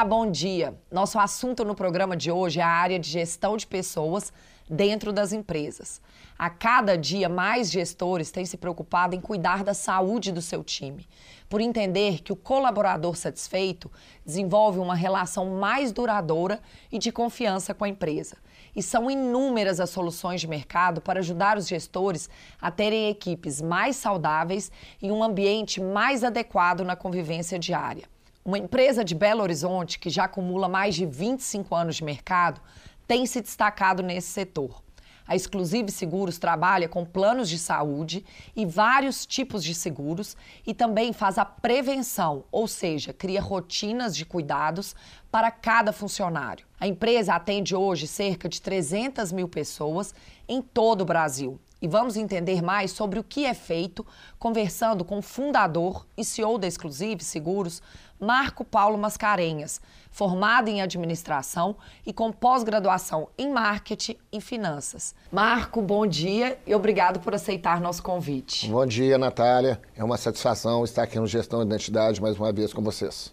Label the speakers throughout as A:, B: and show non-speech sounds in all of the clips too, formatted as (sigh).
A: Olá, bom dia. Nosso assunto no programa de hoje é a área de gestão de pessoas dentro das empresas. A cada dia, mais gestores têm se preocupado em cuidar da saúde do seu time, por entender que o colaborador satisfeito desenvolve uma relação mais duradoura e de confiança com a empresa. E são inúmeras as soluções de mercado para ajudar os gestores a terem equipes mais saudáveis e um ambiente mais adequado na convivência diária. Uma empresa de Belo Horizonte, que já acumula mais de 25 anos de mercado, tem se destacado nesse setor. A Exclusive Seguros trabalha com planos de saúde e vários tipos de seguros e também faz a prevenção, ou seja, cria rotinas de cuidados para cada funcionário. A empresa atende hoje cerca de 300 mil pessoas em todo o Brasil e vamos entender mais sobre o que é feito conversando com o fundador e CEO da Exclusive Seguros, Marco Paulo Mascarenhas, formado em administração e com pós-graduação em marketing e finanças. Marco, bom dia e obrigado por aceitar nosso convite.
B: Bom dia, Natália. É uma satisfação estar aqui no Gestão de Identidade mais uma vez com vocês.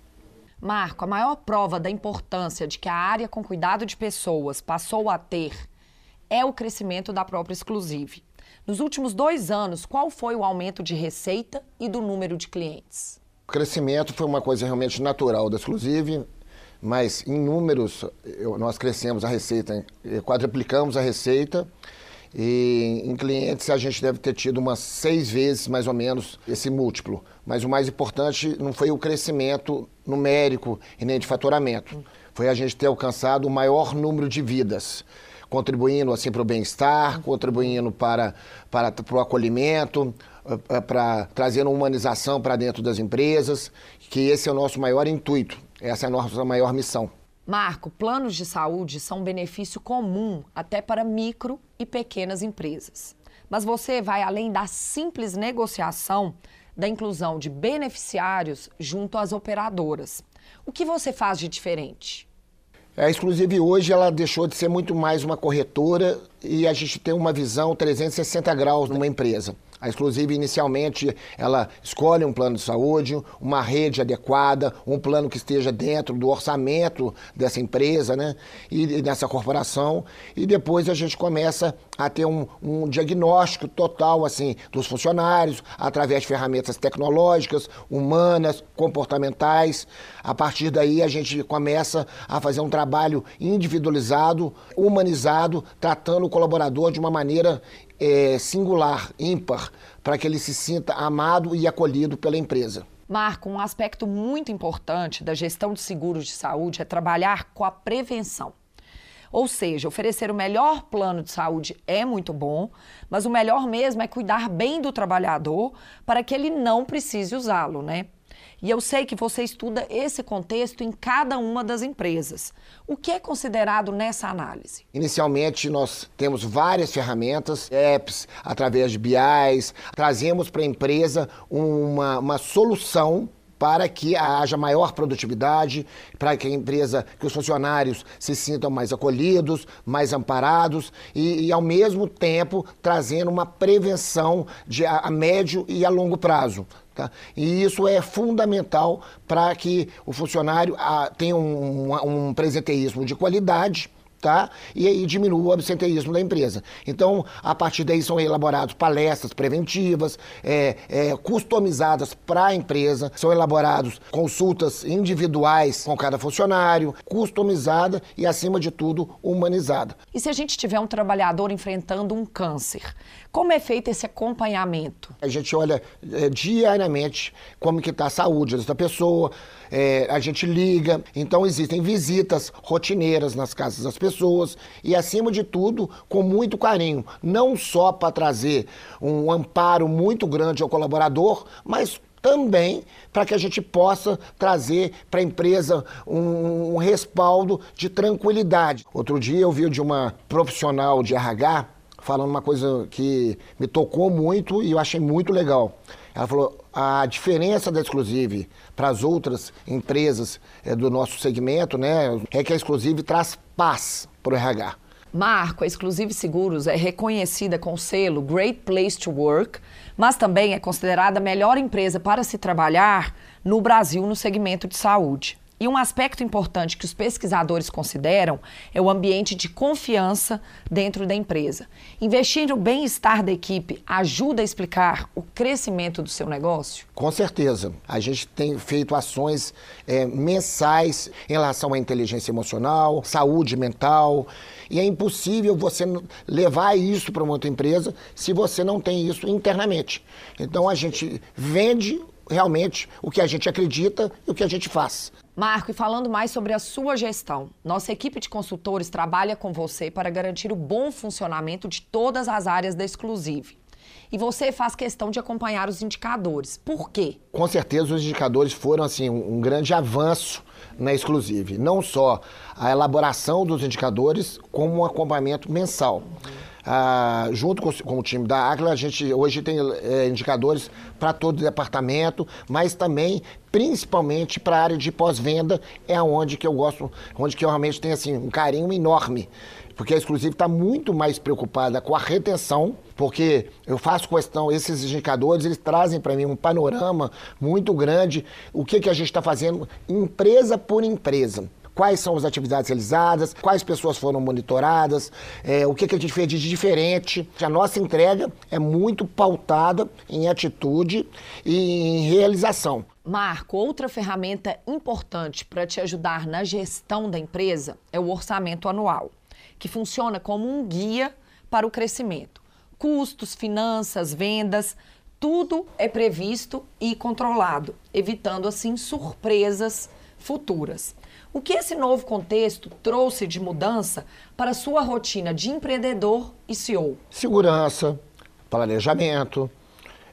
A: Marco, a maior prova da importância de que a área com cuidado de pessoas passou a ter é o crescimento da própria Exclusive. Nos últimos dois anos, qual foi o aumento de receita e do número de clientes?
B: Crescimento foi uma coisa realmente natural da Exclusive, mas em números eu, nós crescemos a receita, quadruplicamos a receita e em clientes a gente deve ter tido umas seis vezes mais ou menos esse múltiplo. Mas o mais importante não foi o crescimento numérico e nem de faturamento, foi a gente ter alcançado o maior número de vidas contribuindo assim para o bem-estar, contribuindo para, para, para o acolhimento, eh, para trazendo humanização para dentro das empresas, que esse é o nosso maior intuito, essa é a nossa maior missão.
A: Marco, planos de saúde são um benefício comum até para micro e pequenas empresas. Mas você vai além da simples negociação da inclusão de beneficiários junto às operadoras. O que você faz de diferente?
B: A Exclusive hoje ela deixou de ser muito mais uma corretora e a gente tem uma visão 360 graus numa empresa. A Exclusive, inicialmente, ela escolhe um plano de saúde, uma rede adequada, um plano que esteja dentro do orçamento dessa empresa, né? E dessa corporação. E depois a gente começa a ter um, um diagnóstico total, assim, dos funcionários, através de ferramentas tecnológicas, humanas, comportamentais. A partir daí, a gente começa a fazer um trabalho individualizado, humanizado, tratando o colaborador de uma maneira é, singular, ímpar, para que ele se sinta amado e acolhido pela empresa.
A: Marco, um aspecto muito importante da gestão de seguros de saúde é trabalhar com a prevenção. Ou seja, oferecer o melhor plano de saúde é muito bom, mas o melhor mesmo é cuidar bem do trabalhador para que ele não precise usá-lo, né? E eu sei que você estuda esse contexto em cada uma das empresas. O que é considerado nessa análise?
B: Inicialmente, nós temos várias ferramentas, apps, através de BIs, trazemos para a empresa uma, uma solução para que haja maior produtividade, para que a empresa, que os funcionários se sintam mais acolhidos, mais amparados e, e ao mesmo tempo trazendo uma prevenção de a, a médio e a longo prazo. Tá? E isso é fundamental para que o funcionário ah, tenha um, um, presenteísmo de qualidade tá? E aí diminui o absenteísmo da empresa. Então, a partir daí são elaboradas palestras preventivas, é, é, customizadas para a empresa, são elaborados consultas individuais com cada funcionário, customizada e, acima de tudo, humanizada.
A: E se a gente tiver um trabalhador enfrentando um câncer, como é feito esse acompanhamento?
B: A gente olha é, diariamente como que está a saúde dessa pessoa, é, a gente liga, então existem visitas rotineiras nas casas das pessoas e, acima de tudo, com muito carinho, não só para trazer um amparo muito grande ao colaborador, mas também para que a gente possa trazer para a empresa um, um, respaldo de tranquilidade. Outro dia eu vi de uma profissional de RH falando uma coisa que me tocou muito e eu achei muito legal. Ela falou: a diferença da Exclusive para as outras empresas é, do nosso segmento né, é que a Exclusive traz paz para o RH.
A: Marco, a Exclusive Seguros é reconhecida com o selo Great Place to Work, mas também é considerada a melhor empresa para se trabalhar no Brasil no segmento de saúde. E um aspecto importante que os pesquisadores consideram é o ambiente de confiança dentro da empresa. Investir no bem-estar da equipe ajuda a explicar o crescimento do seu negócio?
B: Com certeza. A gente tem feito ações é, mensais em relação à inteligência emocional, saúde mental. E é impossível você levar isso para uma outra empresa se você não tem isso internamente. Então a gente vende realmente o que a gente acredita e o que a gente faz.
A: Marco, e falando mais sobre a sua gestão, nossa equipe de consultores trabalha com você para garantir o bom funcionamento de todas as áreas da Exclusive. E você faz questão de acompanhar os indicadores. Por quê?
B: Com certeza os indicadores foram assim um, grande avanço na Exclusive. Não só a elaboração dos indicadores, como um acompanhamento mensal. Uhum. Ah, junto com, com, o time da Águila, a gente hoje tem é, indicadores para todo o departamento, mas também, principalmente para a área de pós-venda, é onde que eu gosto, onde que eu realmente tenho assim, um carinho enorme. Porque a Exclusive está muito mais preocupada com a retenção, porque eu faço questão, esses indicadores, eles trazem para mim um panorama muito grande, o que, que a gente está fazendo empresa por empresa quais são as atividades realizadas, quais pessoas foram monitoradas, é, o que, que a gente fez de diferente. A nossa entrega é muito pautada em atitude e em realização.
A: Marco, outra ferramenta importante para te ajudar na gestão da empresa é o orçamento anual, que funciona como um guia para o crescimento. Custos, finanças, vendas, tudo é previsto e controlado, evitando assim surpresas futuras. O que esse novo contexto trouxe de mudança para a sua rotina de empreendedor e CEO?
B: Segurança, planejamento,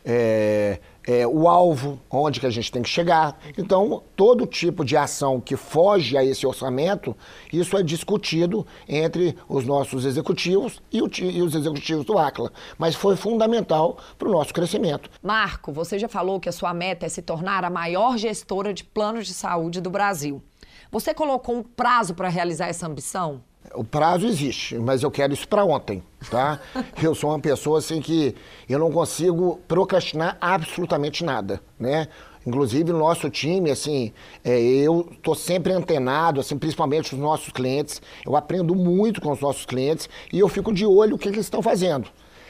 B: é, é, o alvo, onde que a gente tem que chegar. Então, todo tipo de ação que foge a esse orçamento, isso é discutido entre os nossos executivos e, o, e os executivos do ACLA. Mas foi fundamental para o nosso crescimento.
A: Marco, você já falou que a sua meta é se tornar a maior gestora de planos de saúde do Brasil. Você colocou um prazo para realizar essa ambição?
B: O prazo existe, mas eu quero isso para ontem, tá? (laughs) eu sou uma pessoa assim que eu não consigo procrastinar absolutamente nada, né? Inclusive o nosso time, assim, é, eu estou sempre antenado, assim, principalmente os nossos clientes. Eu aprendo muito com os nossos clientes e eu fico de olho o que, que eles estão fazendo.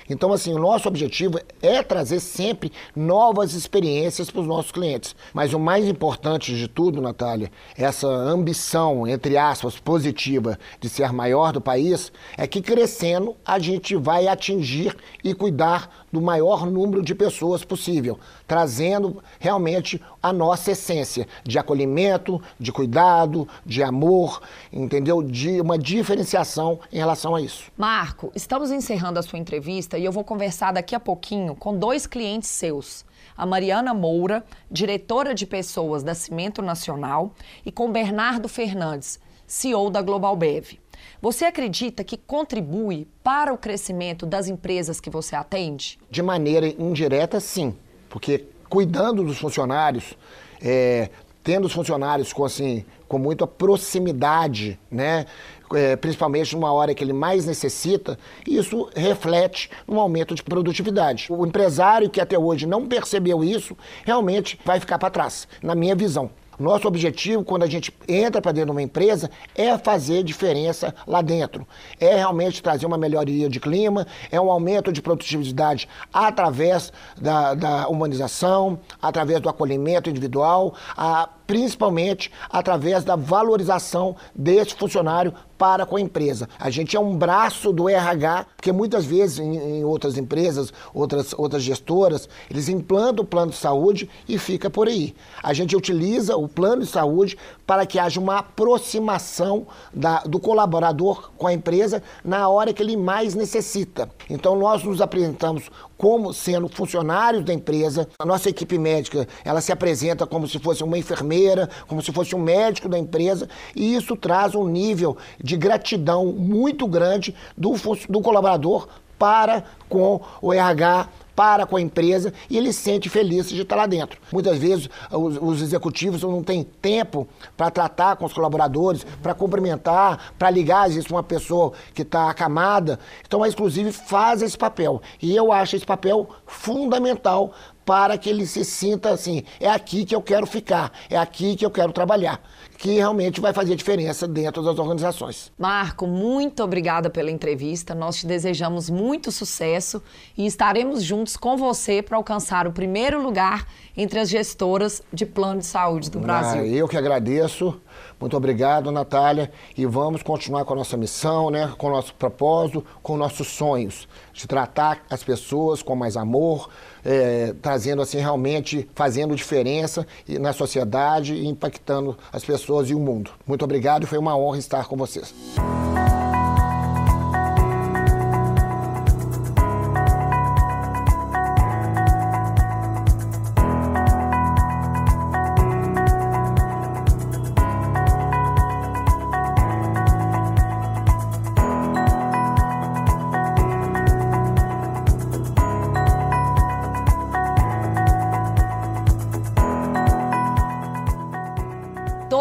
B: Então, assim, o nosso objetivo é trazer sempre novas experiências para os nossos clientes. Mas o mais importante de tudo, Natália, essa ambição, entre aspas, positiva de ser maior do país, é que crescendo a gente vai atingir e cuidar do maior número de pessoas possível, trazendo realmente a nossa essência de acolhimento, de cuidado, de amor, entendeu? De uma diferenciação em relação a isso.
A: Marco, estamos encerrando a sua entrevista e eu vou conversar daqui a pouquinho com dois clientes seus. A Mariana Moura, diretora de pessoas da Cimento Nacional, e com Bernardo Fernandes, CEO da Global Bev. Você acredita que contribui para o crescimento das empresas que você atende?
B: De maneira indireta, sim. Porque cuidando dos funcionários, é, tendo os funcionários com, assim, com muita proximidade, né? É, principalmente numa hora que ele mais necessita, isso reflete no aumento de produtividade. O empresário que até hoje não percebeu isso, realmente vai ficar para trás, na minha visão. Nosso objetivo, quando a gente entra para dentro de uma empresa, é fazer diferença lá dentro. É realmente trazer uma melhoria de clima, é um aumento de produtividade através da, da humanização, através do acolhimento individual, a, principalmente através da valorização desse funcionário para com a empresa. A gente é um braço do RH, porque muitas vezes em, em, outras empresas, outras, outras gestoras, eles implantam o plano de saúde e fica por aí. A gente utiliza o plano de saúde para que haja uma aproximação da, do colaborador com a empresa na hora que ele mais necessita. Então nós nos apresentamos como sendo funcionários da empresa. A nossa equipe médica, ela se apresenta como se fosse uma enfermeira, como se fosse um médico da empresa, e isso traz um nível de gratidão muito grande do, do colaborador para com o RH, para com a empresa e ele se sente feliz de estar lá dentro. Muitas vezes os, os executivos não têm tempo para tratar com os colaboradores, para cumprimentar, para ligar, às vezes, uma pessoa que está acamada. Então a Exclusive faz esse papel. E eu acho esse papel fundamental para que ele se sinta assim, é aqui que eu quero ficar, é aqui que eu quero trabalhar que realmente vai fazer diferença dentro das organizações.
A: Marco, muito obrigada pela entrevista. Nós te desejamos muito sucesso e estaremos juntos com você para alcançar o primeiro lugar entre as gestoras de plano de saúde do Brasil. Ah,
B: eu que agradeço. Muito obrigado, Natália. E vamos continuar com a nossa missão, né? com o nosso propósito, com nossos sonhos. De tratar as pessoas com mais amor, é, trazendo assim realmente, fazendo diferença na sociedade e impactando as pessoas e o mundo. Muito obrigado foi uma honra estar com vocês.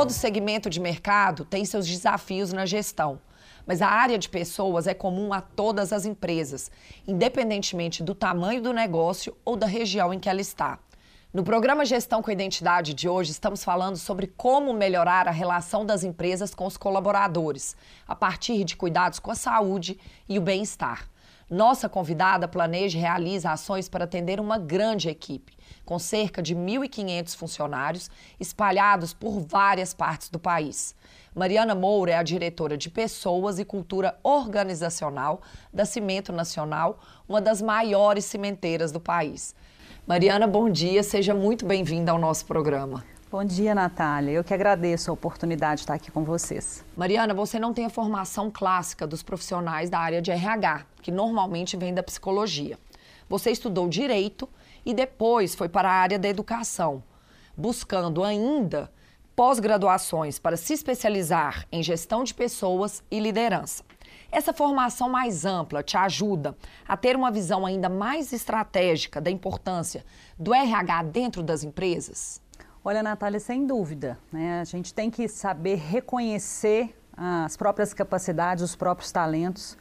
A: Todo segmento de mercado tem seus desafios na gestão, mas a área de pessoas é comum a todas as empresas, independentemente do tamanho do negócio ou da região em que ela está. No programa Gestão com Identidade de hoje, estamos falando sobre como melhorar a relação das empresas com os colaboradores, a partir de cuidados com a saúde e o bem-estar. Nossa convidada planeja e realiza ações para atender uma grande equipe, com cerca de 1.500 funcionários espalhados por várias partes do país. Mariana Moura é a diretora de Pessoas e Cultura Organizacional da Cimento Nacional, uma das maiores cimenteiras do país. Mariana, bom dia, seja muito bem-vinda ao nosso programa.
C: Bom dia, Natália. Eu que agradeço a oportunidade de estar aqui com vocês.
A: Mariana, você não tem a formação clássica dos profissionais da área de RH, que normalmente vem da psicologia. Você estudou direito e depois foi para a área da educação, buscando ainda pós-graduações para se especializar em gestão de pessoas e liderança. Essa formação mais ampla te ajuda a ter uma visão ainda mais estratégica da importância do RH dentro das empresas?
C: Olha, Natália, sem dúvida. Né? A gente tem que saber reconhecer as próprias capacidades, os próprios talentos.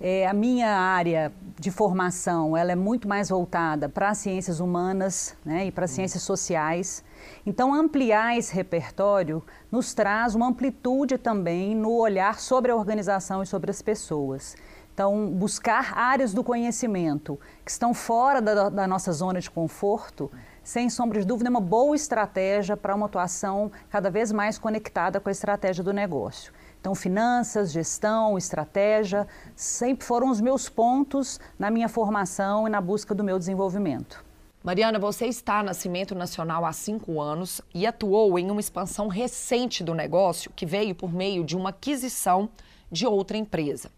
C: É, a minha área de formação ela é muito mais voltada para as ciências humanas né, e para as uhum. ciências sociais. Então, ampliar esse repertório nos traz uma amplitude também no olhar sobre a organização e sobre as pessoas. Então, buscar áreas do conhecimento que estão fora da, da nossa zona de conforto sem sombra de dúvida, é uma boa estratégia para uma atuação cada vez mais conectada com a estratégia do negócio. Então, finanças, gestão, estratégia, sempre foram os meus pontos na minha formação e na busca do meu desenvolvimento.
A: Mariana, você está na Cimento Nacional há cinco anos e atuou em uma expansão recente do negócio que veio por meio de uma aquisição de outra empresa.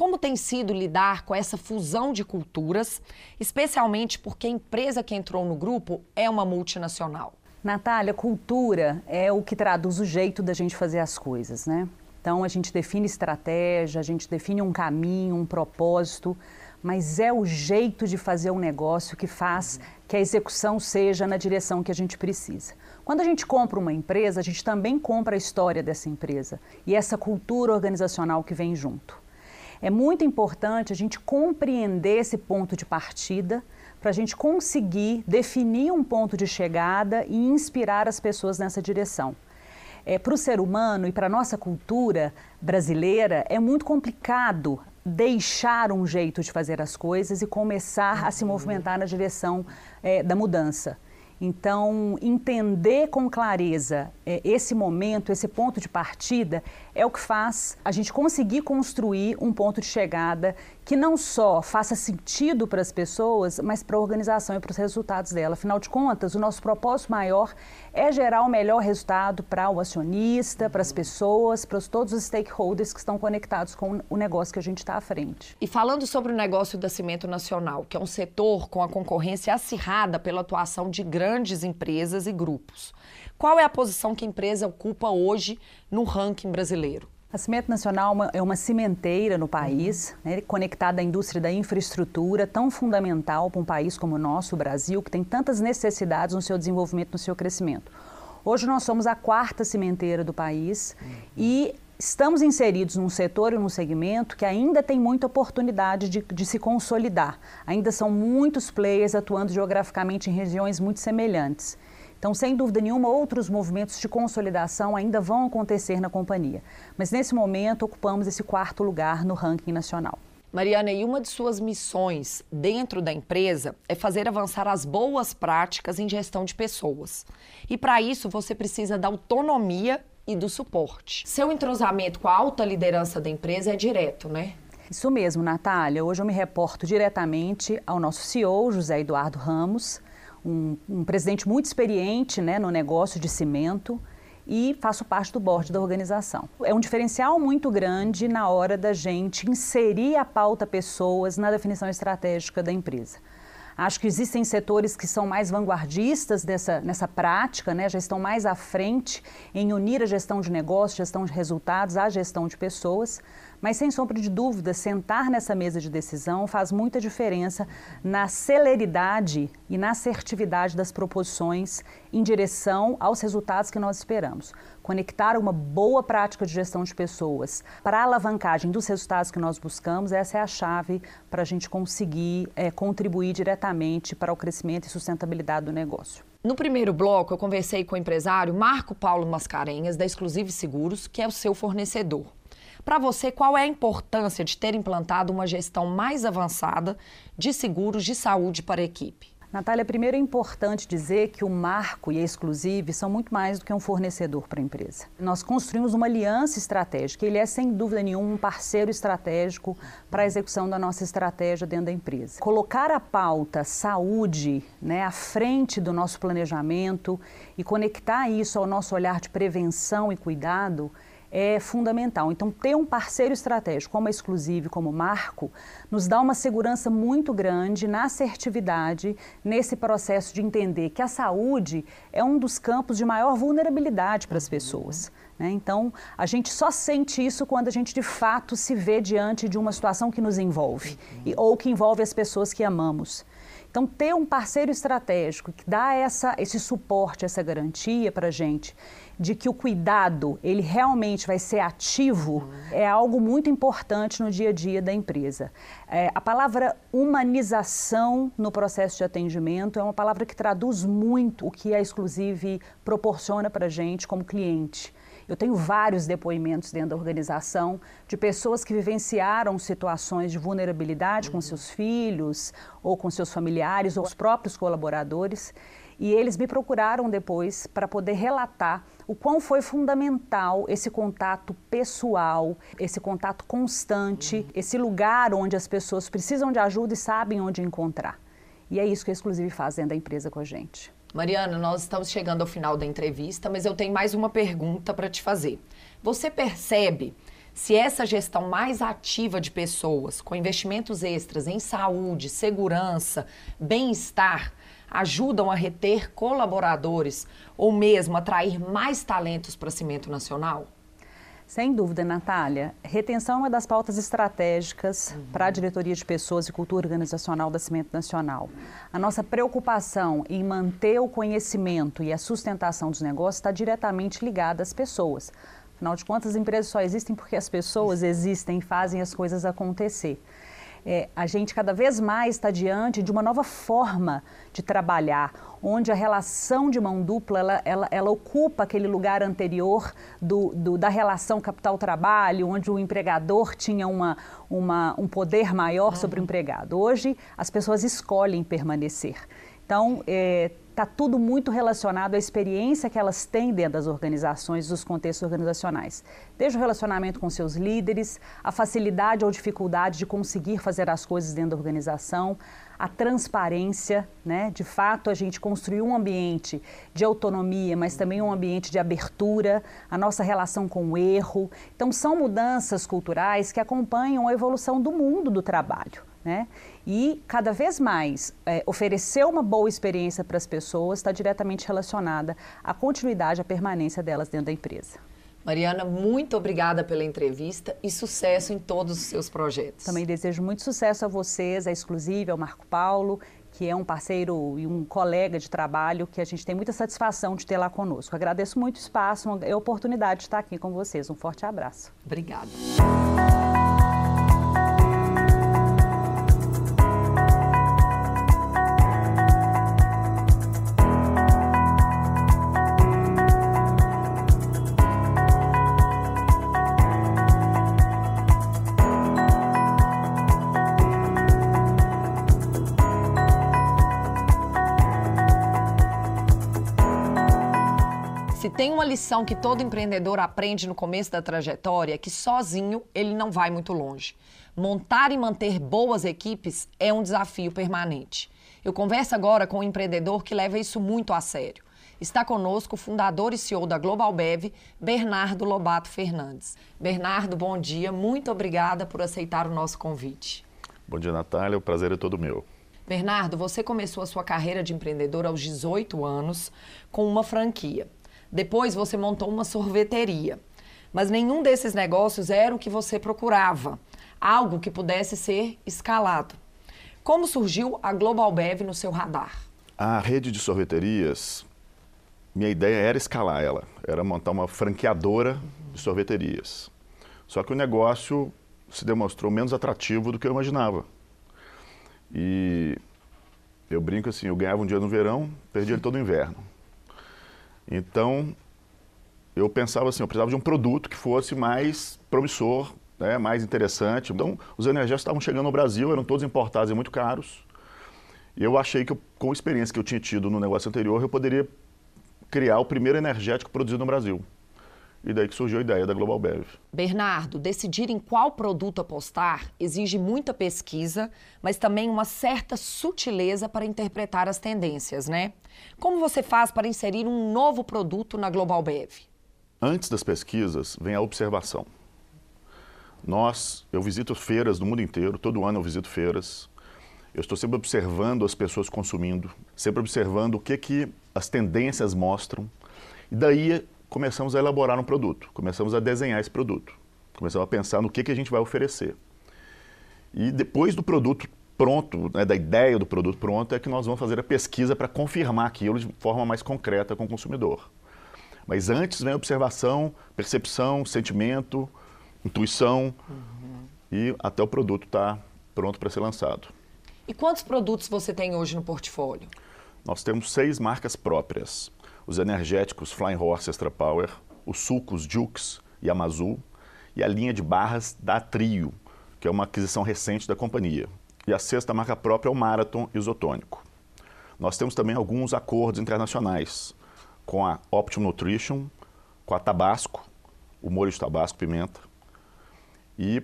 A: Como tem sido lidar com essa fusão de culturas, especialmente porque a empresa que entrou no grupo é uma multinacional?
C: Natália, cultura é o que traduz o jeito da gente fazer as coisas, né? Então a gente define estratégia, a gente define um caminho, um propósito, mas é o jeito de fazer um negócio que faz que a execução seja na direção que a gente precisa. Quando a gente compra uma empresa, a gente também compra a história dessa empresa e essa cultura organizacional que vem junto. É muito importante a gente compreender esse ponto de partida para a gente conseguir definir um ponto de chegada e inspirar as pessoas nessa direção. É, para o ser humano e para a nossa cultura brasileira, é muito complicado deixar um jeito de fazer as coisas e começar a se movimentar na direção é, da mudança. Então, entender com clareza é, esse momento, esse ponto de partida, é o que faz a gente conseguir construir um ponto de chegada que não só faça sentido para as pessoas, mas para a organização e para os resultados dela. Afinal de contas, o nosso propósito maior é gerar o melhor resultado para o acionista, para as pessoas, para todos os stakeholders que estão conectados com o negócio que a gente está à frente.
A: E falando sobre o negócio da Cimento Nacional, que é um setor com a concorrência acirrada pela atuação de grandes empresas e grupos. Qual é a posição que a empresa ocupa hoje no ranking brasileiro?
C: A Cimento Nacional é uma cimenteira no país, uhum. né, conectada à indústria da infraestrutura, tão fundamental para um país como o nosso, o Brasil, que tem tantas necessidades no seu desenvolvimento, no seu crescimento. Hoje nós somos a quarta cimenteira do país uhum. e estamos inseridos num setor e num segmento que ainda tem muita oportunidade de, de se consolidar. Ainda são muitos players atuando geograficamente em regiões muito semelhantes. Então, sem dúvida nenhuma, outros movimentos de consolidação ainda vão acontecer na companhia. Mas nesse momento, ocupamos esse quarto lugar no ranking nacional.
A: Mariana, e uma de suas missões dentro da empresa é fazer avançar as boas práticas em gestão de pessoas. E para isso você precisa da autonomia e do suporte. Seu entrosamento com a alta liderança da empresa é direto, né?
C: Isso mesmo, Natália. Hoje eu me reporto diretamente ao nosso CEO, José Eduardo Ramos, um, um presidente muito experiente né, no negócio de cimento e faço parte do board da organização. É um diferencial muito grande na hora da gente inserir a pauta pessoas na definição estratégica da empresa. Acho que existem setores que são mais vanguardistas dessa, nessa prática, né? já estão mais à frente em unir a gestão de negócios, gestão de resultados à gestão de pessoas. Mas, sem sombra de dúvida, sentar nessa mesa de decisão faz muita diferença na celeridade e na assertividade das proposições em direção aos resultados que nós esperamos. Conectar uma boa prática de gestão de pessoas para a alavancagem dos resultados que nós buscamos, essa é a chave para a gente conseguir é, contribuir diretamente para o crescimento e sustentabilidade do negócio.
A: No primeiro bloco, eu conversei com o empresário Marco Paulo Mascarenhas, da Exclusive Seguros, que é o seu fornecedor. Para você, qual é a importância de ter implantado uma gestão mais avançada de seguros de saúde para a equipe?
C: Natália, primeiro é importante dizer que o Marco e a Exclusive são muito mais do que um fornecedor para a empresa. Nós construímos uma aliança estratégica. Ele é, sem dúvida nenhuma, um parceiro estratégico para a execução da nossa estratégia dentro da empresa. Colocar a pauta saúde né, à frente do nosso planejamento e conectar isso ao nosso olhar de prevenção e cuidado é fundamental. Então, ter um parceiro estratégico como a Exclusive, como Marco, nos dá uma segurança muito grande na assertividade, nesse processo de entender que a saúde é um dos campos de maior vulnerabilidade para as pessoas. Né? Então, a gente só sente isso quando a gente de fato se vê diante de uma situação que nos envolve e, ou que envolve as pessoas que amamos. Então, ter um parceiro estratégico que dá essa, esse suporte, essa garantia para a gente de que o cuidado ele realmente vai ser ativo é algo muito importante no dia a dia da empresa. É, a palavra humanização no processo de atendimento é uma palavra que traduz muito o que a Exclusive proporciona para a gente como cliente. Eu tenho vários depoimentos dentro da organização de pessoas que vivenciaram situações de vulnerabilidade uhum. com seus filhos, ou com seus familiares, ou os próprios colaboradores. E eles me procuraram depois para poder relatar o quão foi fundamental esse contato pessoal, esse contato constante, esse lugar onde as pessoas precisam de ajuda e sabem onde encontrar. E é isso que a Exclusive faz dentro da empresa com a gente.
A: Mariana, nós estamos chegando ao final da entrevista, mas eu tenho mais uma pergunta para te fazer. Você percebe se essa gestão mais ativa de pessoas, com investimentos extras em saúde, segurança, bem-estar, ajudam a reter colaboradores ou mesmo atrair mais talentos para Cimento Nacional?
C: Sem dúvida, Natália. Retenção é uma das pautas estratégicas uhum. para a diretoria de pessoas e cultura organizacional da Cimento Nacional. A nossa preocupação em manter o conhecimento e a sustentação dos negócios está diretamente ligada às pessoas. Afinal de contas, as empresas só existem porque as pessoas existem e fazem as coisas acontecer é, a gente cada vez mais está diante de uma nova forma de trabalhar, onde a relação de mão dupla ela, ela, ela ocupa aquele lugar anterior do, do, da relação capital-trabalho, onde o empregador tinha uma, uma, um poder maior sobre o uhum. empregado. Hoje, as pessoas escolhem permanecer. Então, é, está tudo muito relacionado à experiência que elas têm dentro das organizações, dos contextos organizacionais. Desde o relacionamento com seus líderes, a facilidade ou dificuldade de conseguir fazer as coisas dentro da organização, a transparência, né? De fato, a gente construiu um ambiente de autonomia, mas também um ambiente de abertura, a nossa relação com o erro. Então, são mudanças culturais que acompanham a evolução do mundo do trabalho. Né? E cada vez mais é, oferecer uma boa experiência para as pessoas está diretamente relacionada à continuidade, à permanência delas dentro da empresa.
A: Mariana, muito obrigada pela entrevista e sucesso em todos os seus projetos.
C: Também desejo muito sucesso a vocês, a Exclusiva, ao Marco Paulo, que é um parceiro e um colega de trabalho que a gente tem muita satisfação de ter lá conosco. Agradeço muito o espaço e a oportunidade de estar aqui com vocês. Um forte abraço.
A: Obrigada. Uma lição que todo empreendedor aprende no começo da trajetória é que sozinho ele não vai muito longe. Montar e manter boas equipes é um desafio permanente. Eu converso agora com um empreendedor que leva isso muito a sério. Está conosco o fundador e CEO da Global Bev, Bernardo Lobato Fernandes. Bernardo, bom dia. Muito obrigada por aceitar o nosso convite.
D: Bom dia, Natália. O prazer é todo meu.
A: Bernardo, você começou a sua carreira de empreendedor aos 18 anos com uma franquia. Depois você montou uma sorveteria. Mas nenhum desses negócios era o que você procurava, algo que pudesse ser escalado. Como surgiu a Global Bev no seu radar?
D: A rede de sorveterias, minha ideia era escalar ela, era montar uma franqueadora de sorveterias. Só que o negócio se demonstrou menos atrativo do que eu imaginava. E eu brinco assim, eu ganhava um dia no verão, perdia ele todo o inverno. Então, eu pensava assim, eu precisava de um produto que fosse mais promissor, né, mais interessante. Então, os energéticos estavam chegando no Brasil, eram todos importados e muito caros. E eu achei que, eu, com a experiência que eu tinha tido no negócio anterior, eu poderia criar o primeiro energético produzido no Brasil. E daí que surgiu a ideia da Global Bev.
A: Bernardo, decidir em qual produto apostar exige muita pesquisa, mas também uma certa sutileza para interpretar as tendências, né? Como você faz para inserir um novo produto na Global Bev?
D: Antes das pesquisas, vem a observação. Nós, eu visito feiras do mundo inteiro, todo ano eu visito feiras. Eu estou sempre observando as pessoas consumindo, sempre observando o que, que as tendências mostram. E daí começamos a elaborar um produto, começamos a desenhar esse produto, começamos a pensar no que, que a gente vai oferecer. E depois do produto pronto, né, da ideia do produto pronto, é que nós vamos fazer a pesquisa para confirmar aquilo de forma mais concreta com o consumidor. Mas antes vem observação, percepção, sentimento, intuição uhum. e até o produto estar tá pronto para ser lançado.
A: E quantos produtos você tem hoje no portfólio?
D: Nós temos seis marcas próprias os energéticos Flying Horse Extra Power, os sucos Jukes e Amazul e a linha de barras da Trio, que é uma aquisição recente da companhia. E a sexta marca própria é o Marathon Isotônico. Nós temos também alguns acordos internacionais com a Optimum Nutrition, com a Tabasco, o molho de Tabasco Pimenta, e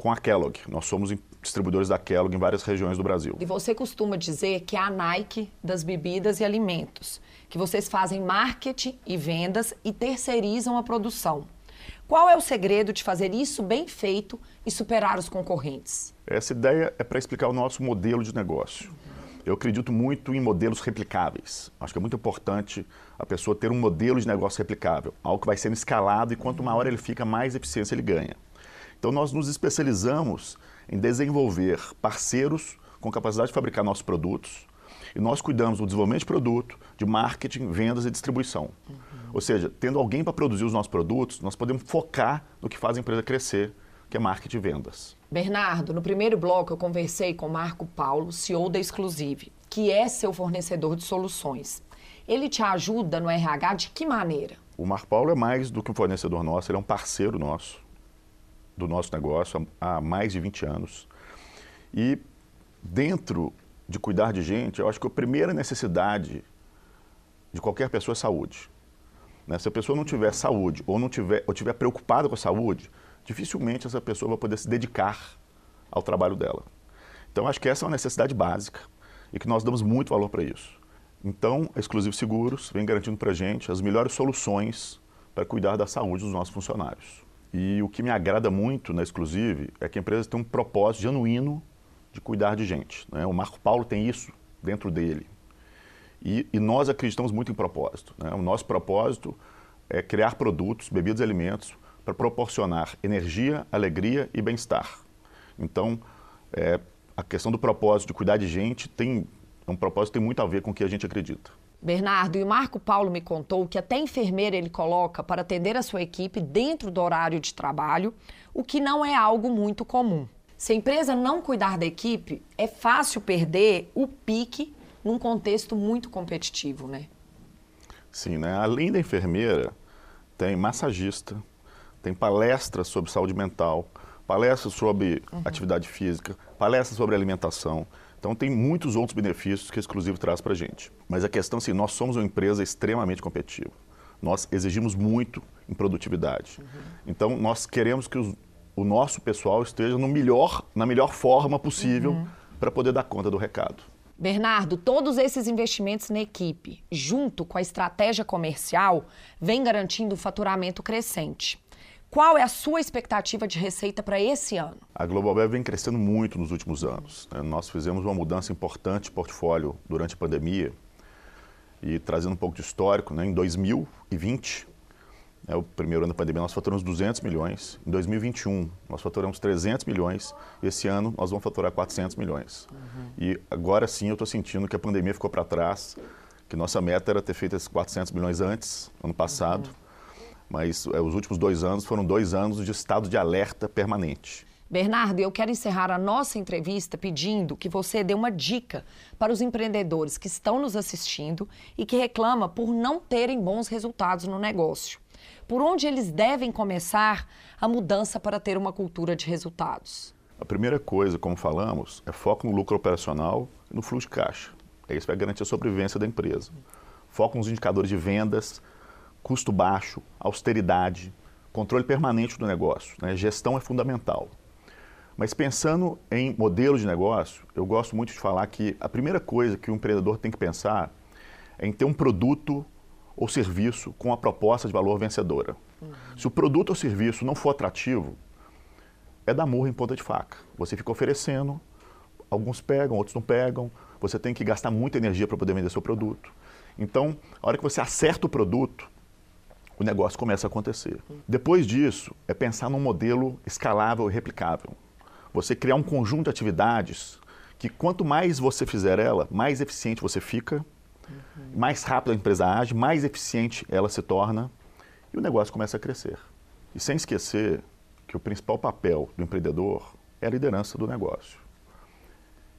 D: com a Kellogg. Nós somos distribuidores da Kellogg em várias regiões do Brasil.
A: E você costuma dizer que é a Nike das bebidas e alimentos que vocês fazem marketing e vendas e terceirizam a produção. Qual é o segredo de fazer isso bem feito e superar os concorrentes?
D: Essa ideia é para explicar o nosso modelo de negócio. Eu acredito muito em modelos replicáveis. Acho que é muito importante a pessoa ter um modelo de negócio replicável, algo que vai sendo escalado e quanto maior ele fica, mais eficiência ele ganha. Então nós nos especializamos em desenvolver parceiros com capacidade de fabricar nossos produtos, e nós cuidamos do desenvolvimento de produto, de marketing, vendas e distribuição. Uhum. Ou seja, tendo alguém para produzir os nossos produtos, nós podemos focar no que faz a empresa crescer, que é marketing e vendas.
A: Bernardo, no primeiro bloco eu conversei com Marco Paulo, CEO da Exclusive, que é seu fornecedor de soluções. Ele te ajuda no RH de que maneira?
D: O Marco Paulo é mais do que um fornecedor nosso, ele é um parceiro nosso, do nosso negócio há mais de 20 anos. E dentro de cuidar de gente, eu acho que a primeira necessidade de qualquer pessoa é saúde. Né? Se a pessoa não tiver saúde ou não tiver ou tiver preocupada com a saúde, dificilmente essa pessoa vai poder se dedicar ao trabalho dela. Então acho que essa é uma necessidade básica e que nós damos muito valor para isso. Então, a Exclusivo Seguros vem garantindo para a gente as melhores soluções para cuidar da saúde dos nossos funcionários. E o que me agrada muito na Exclusive é que a empresa tem um propósito genuíno de cuidar de gente. Né? O Marco Paulo tem isso dentro dele. E, e nós acreditamos muito em propósito. Né? O nosso propósito é criar produtos, bebidas e alimentos para proporcionar energia, alegria e bem-estar. Então, é, a questão do propósito de cuidar de gente tem é um propósito tem muito a ver com o que a gente acredita.
A: Bernardo, e o Marco Paulo me contou que até enfermeira ele coloca para atender a sua equipe dentro do horário de trabalho, o que não é algo muito comum. Se a empresa não cuidar da equipe, é fácil perder o pique num contexto muito competitivo, né?
D: Sim, né? Além da enfermeira, tem massagista, tem palestras sobre saúde mental, palestras sobre uhum. atividade física, palestras sobre alimentação. Então tem muitos outros benefícios que o Exclusivo traz para a gente. Mas a questão é assim, nós somos uma empresa extremamente competitiva. nós exigimos muito em produtividade. Uhum. Então, nós queremos que os, o nosso pessoal esteja no melhor, na melhor forma possível uhum. para poder dar conta do recado.
A: Bernardo, todos esses investimentos na equipe, junto com a estratégia comercial, vem garantindo um faturamento crescente. Qual é a sua expectativa de receita para esse ano?
D: A Global Bev vem crescendo muito nos últimos anos. Né? Nós fizemos uma mudança importante de portfólio durante a pandemia e trazendo um pouco de histórico, né? em 2020, é o primeiro ano da pandemia, nós faturamos 200 milhões. Em 2021, nós faturamos 300 milhões. E esse ano, nós vamos faturar 400 milhões. Uhum. E agora sim, eu estou sentindo que a pandemia ficou para trás, que nossa meta era ter feito esses 400 milhões antes, ano passado. Uhum. Mas é, os últimos dois anos foram dois anos de estado de alerta permanente.
A: Bernardo, eu quero encerrar a nossa entrevista pedindo que você dê uma dica para os empreendedores que estão nos assistindo e que reclamam por não terem bons resultados no negócio. Por onde eles devem começar a mudança para ter uma cultura de resultados?
D: A primeira coisa, como falamos, é foco no lucro operacional e no fluxo de caixa. É isso que vai garantir a sobrevivência da empresa. Foco nos indicadores de vendas, custo baixo, austeridade, controle permanente do negócio. Né? Gestão é fundamental. Mas pensando em modelo de negócio, eu gosto muito de falar que a primeira coisa que o empreendedor tem que pensar é em ter um produto ou serviço com a proposta de valor vencedora. Uhum. Se o produto ou serviço não for atrativo, é dar murro em ponta de faca. Você fica oferecendo, alguns pegam, outros não pegam, você tem que gastar muita energia para poder vender seu produto. Então, a hora que você acerta o produto, o negócio começa a acontecer. Depois disso, é pensar num modelo escalável e replicável você criar um conjunto de atividades que quanto mais você fizer ela, mais eficiente você fica, uhum. mais rápido a empresa age, mais eficiente ela se torna e o negócio começa a crescer. E sem esquecer que o principal papel do empreendedor é a liderança do negócio.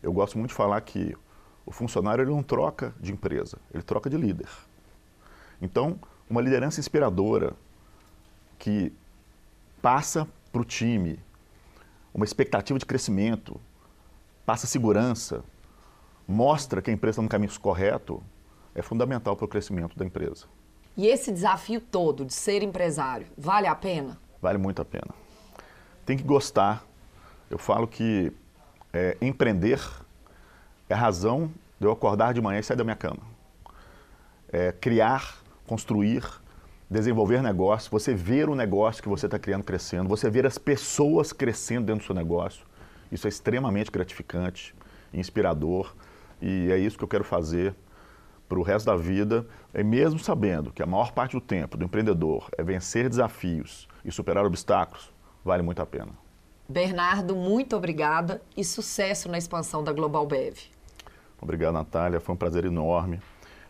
D: Eu gosto muito de falar que o funcionário ele não troca de empresa, ele troca de líder. Então, uma liderança inspiradora que passa para o time uma expectativa de crescimento, passa segurança, mostra que a empresa está no caminho correto, é fundamental para o crescimento da empresa.
A: E esse desafio todo de ser empresário, vale a pena?
D: Vale muito a pena. Tem que gostar. Eu falo que é, empreender é a razão de eu acordar de manhã e sair da minha cama. É, criar, construir, desenvolver negócio, você ver o negócio que você está criando crescendo, você ver as pessoas crescendo dentro do seu negócio. Isso é extremamente gratificante, inspirador e é isso que eu quero fazer para o resto da vida, é mesmo sabendo que a maior parte do tempo do empreendedor é vencer desafios e superar obstáculos, vale muito a pena.
A: Bernardo, muito obrigada e sucesso na expansão da Global Bev.
D: Obrigado, Natália. Foi um prazer enorme.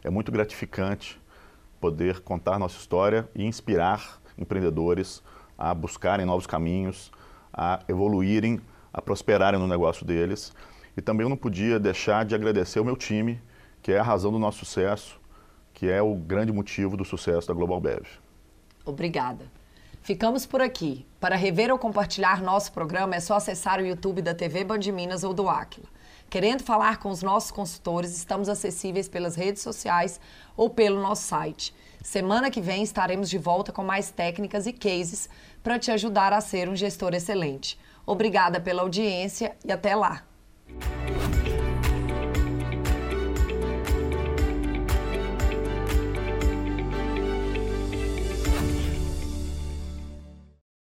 D: É muito gratificante poder contar nossa história e inspirar empreendedores a buscarem novos caminhos, a evoluírem, a prosperarem no negócio deles. E também eu não podia deixar de agradecer o meu time, que é a razão do nosso sucesso, que é o grande motivo do sucesso da Global Bev.
A: Obrigada. Ficamos por aqui. Para rever ou compartilhar nosso programa é só acessar o YouTube da TV Band Minas ou do Aquila. Querendo falar com os nossos consultores, estamos acessíveis pelas redes sociais ou pelo nosso site. Semana que vem estaremos de volta com mais técnicas e cases para te ajudar a ser um gestor excelente. Obrigada pela audiência e até lá!